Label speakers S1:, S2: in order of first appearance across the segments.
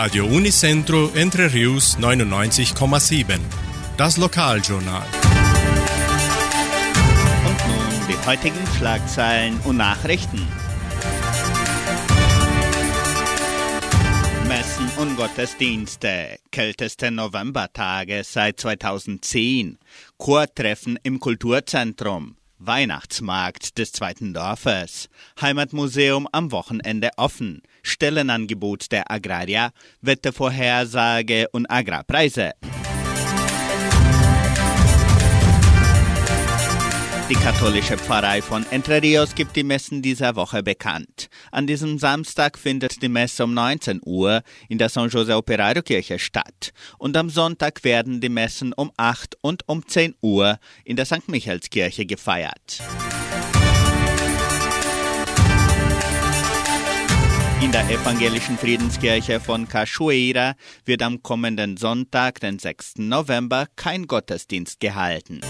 S1: Radio Unicentro Entre Rius 99,7. Das Lokaljournal.
S2: Und nun die heutigen Schlagzeilen und Nachrichten. Messen und Gottesdienste. Kälteste Novembertage seit 2010. Chortreffen im Kulturzentrum. Weihnachtsmarkt des zweiten Dorfes. Heimatmuseum am Wochenende offen. Stellenangebot der Agraria. Wettervorhersage und Agrarpreise. Die katholische Pfarrei von Entre Rios gibt die Messen dieser Woche bekannt. An diesem Samstag findet die Messe um 19 Uhr in der San Jose Operario Kirche statt. Und am Sonntag werden die Messen um 8 und um 10 Uhr in der St. Michaelskirche gefeiert. In der evangelischen Friedenskirche von Cachoeira wird am kommenden Sonntag, den 6. November, kein Gottesdienst gehalten.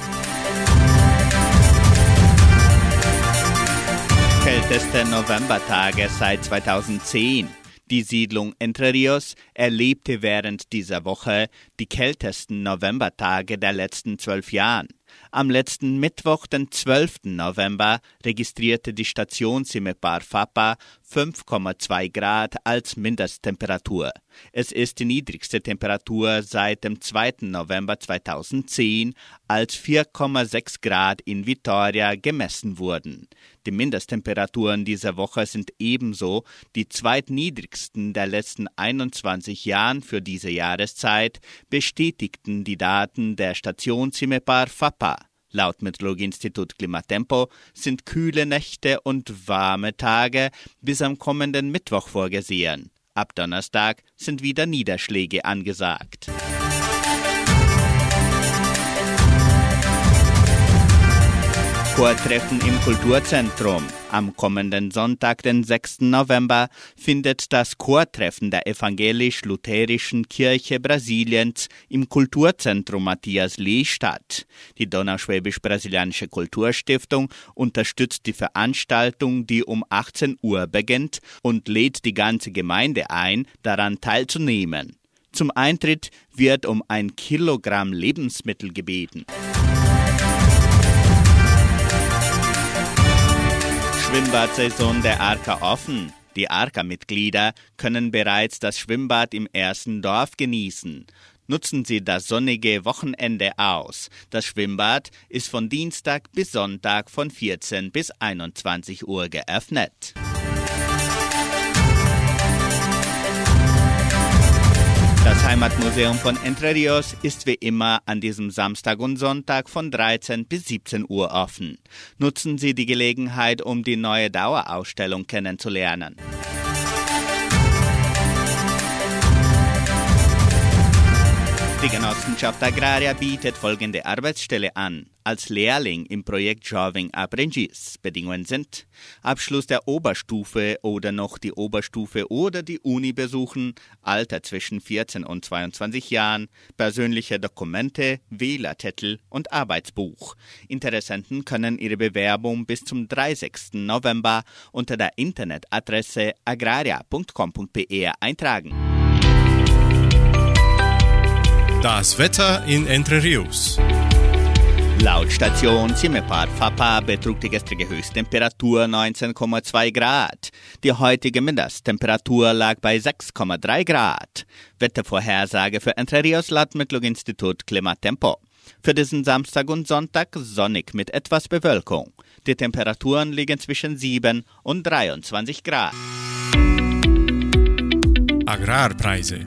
S2: Kälteste Novembertage seit 2010. Die Siedlung Entre Rios erlebte während dieser Woche die kältesten Novembertage der letzten zwölf Jahren. Am letzten Mittwoch, den 12. November, registrierte die Station Simepar Fapa 5,2 Grad als Mindesttemperatur. Es ist die niedrigste Temperatur seit dem 2. November 2010, als 4,6 Grad in Vitoria gemessen wurden. Die Mindesttemperaturen dieser Woche sind ebenso die zweitniedrigsten der letzten 21 Jahren für diese Jahreszeit, bestätigten die Daten der Station Simepar Fapa. Laut Meteorologieinstitut Klimatempo sind kühle Nächte und warme Tage bis am kommenden Mittwoch vorgesehen. Ab Donnerstag sind wieder Niederschläge angesagt. Chortreffen im Kulturzentrum. Am kommenden Sonntag, den 6. November, findet das Chortreffen der evangelisch-lutherischen Kirche Brasiliens im Kulturzentrum Matthias Lee statt. Die Donauschwäbisch-Brasilianische Kulturstiftung unterstützt die Veranstaltung, die um 18 Uhr beginnt und lädt die ganze Gemeinde ein, daran teilzunehmen. Zum Eintritt wird um ein Kilogramm Lebensmittel gebeten. Schwimmbadsaison der Arka offen. Die Arka-Mitglieder können bereits das Schwimmbad im ersten Dorf genießen. Nutzen Sie das sonnige Wochenende aus. Das Schwimmbad ist von Dienstag bis Sonntag von 14 bis 21 Uhr geöffnet. Heimatmuseum von Entre Rios ist wie immer an diesem Samstag und Sonntag von 13 bis 17 Uhr offen. Nutzen Sie die Gelegenheit, um die neue Dauerausstellung kennenzulernen. Die Genossenschaft Agraria bietet folgende Arbeitsstelle an. Als Lehrling im Projekt Joving Apprentice. Bedingungen sind Abschluss der Oberstufe oder noch die Oberstufe oder die Uni besuchen, Alter zwischen 14 und 22 Jahren, persönliche Dokumente, Wählertitel und Arbeitsbuch. Interessenten können ihre Bewerbung bis zum 30. November unter der Internetadresse agraria.com.br eintragen.
S1: Das Wetter in Entre Rios.
S2: Laut Station Simepar Fapa betrug die gestrige Höchsttemperatur 19,2 Grad. Die heutige Mindesttemperatur lag bei 6,3 Grad. Wettervorhersage für Entre Rios laut Metlog-Institut Klimatempo. Für diesen Samstag und Sonntag sonnig mit etwas Bewölkung. Die Temperaturen liegen zwischen 7 und 23 Grad.
S1: Agrarpreise.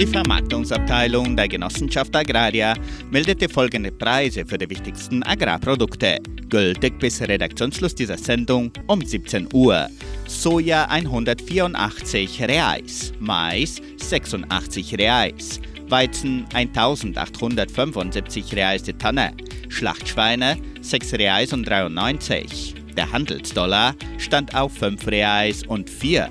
S2: Die Vermarktungsabteilung der Genossenschaft Agraria meldete folgende Preise für die wichtigsten Agrarprodukte, gültig bis Redaktionsschluss dieser Sendung um 17 Uhr. Soja 184 Reais, Mais 86 Reais, Weizen 1875 Reais die Tonne, Schlachtschweine 6 Reais und 93. Der Handelsdollar stand auf 5 Reais und 4.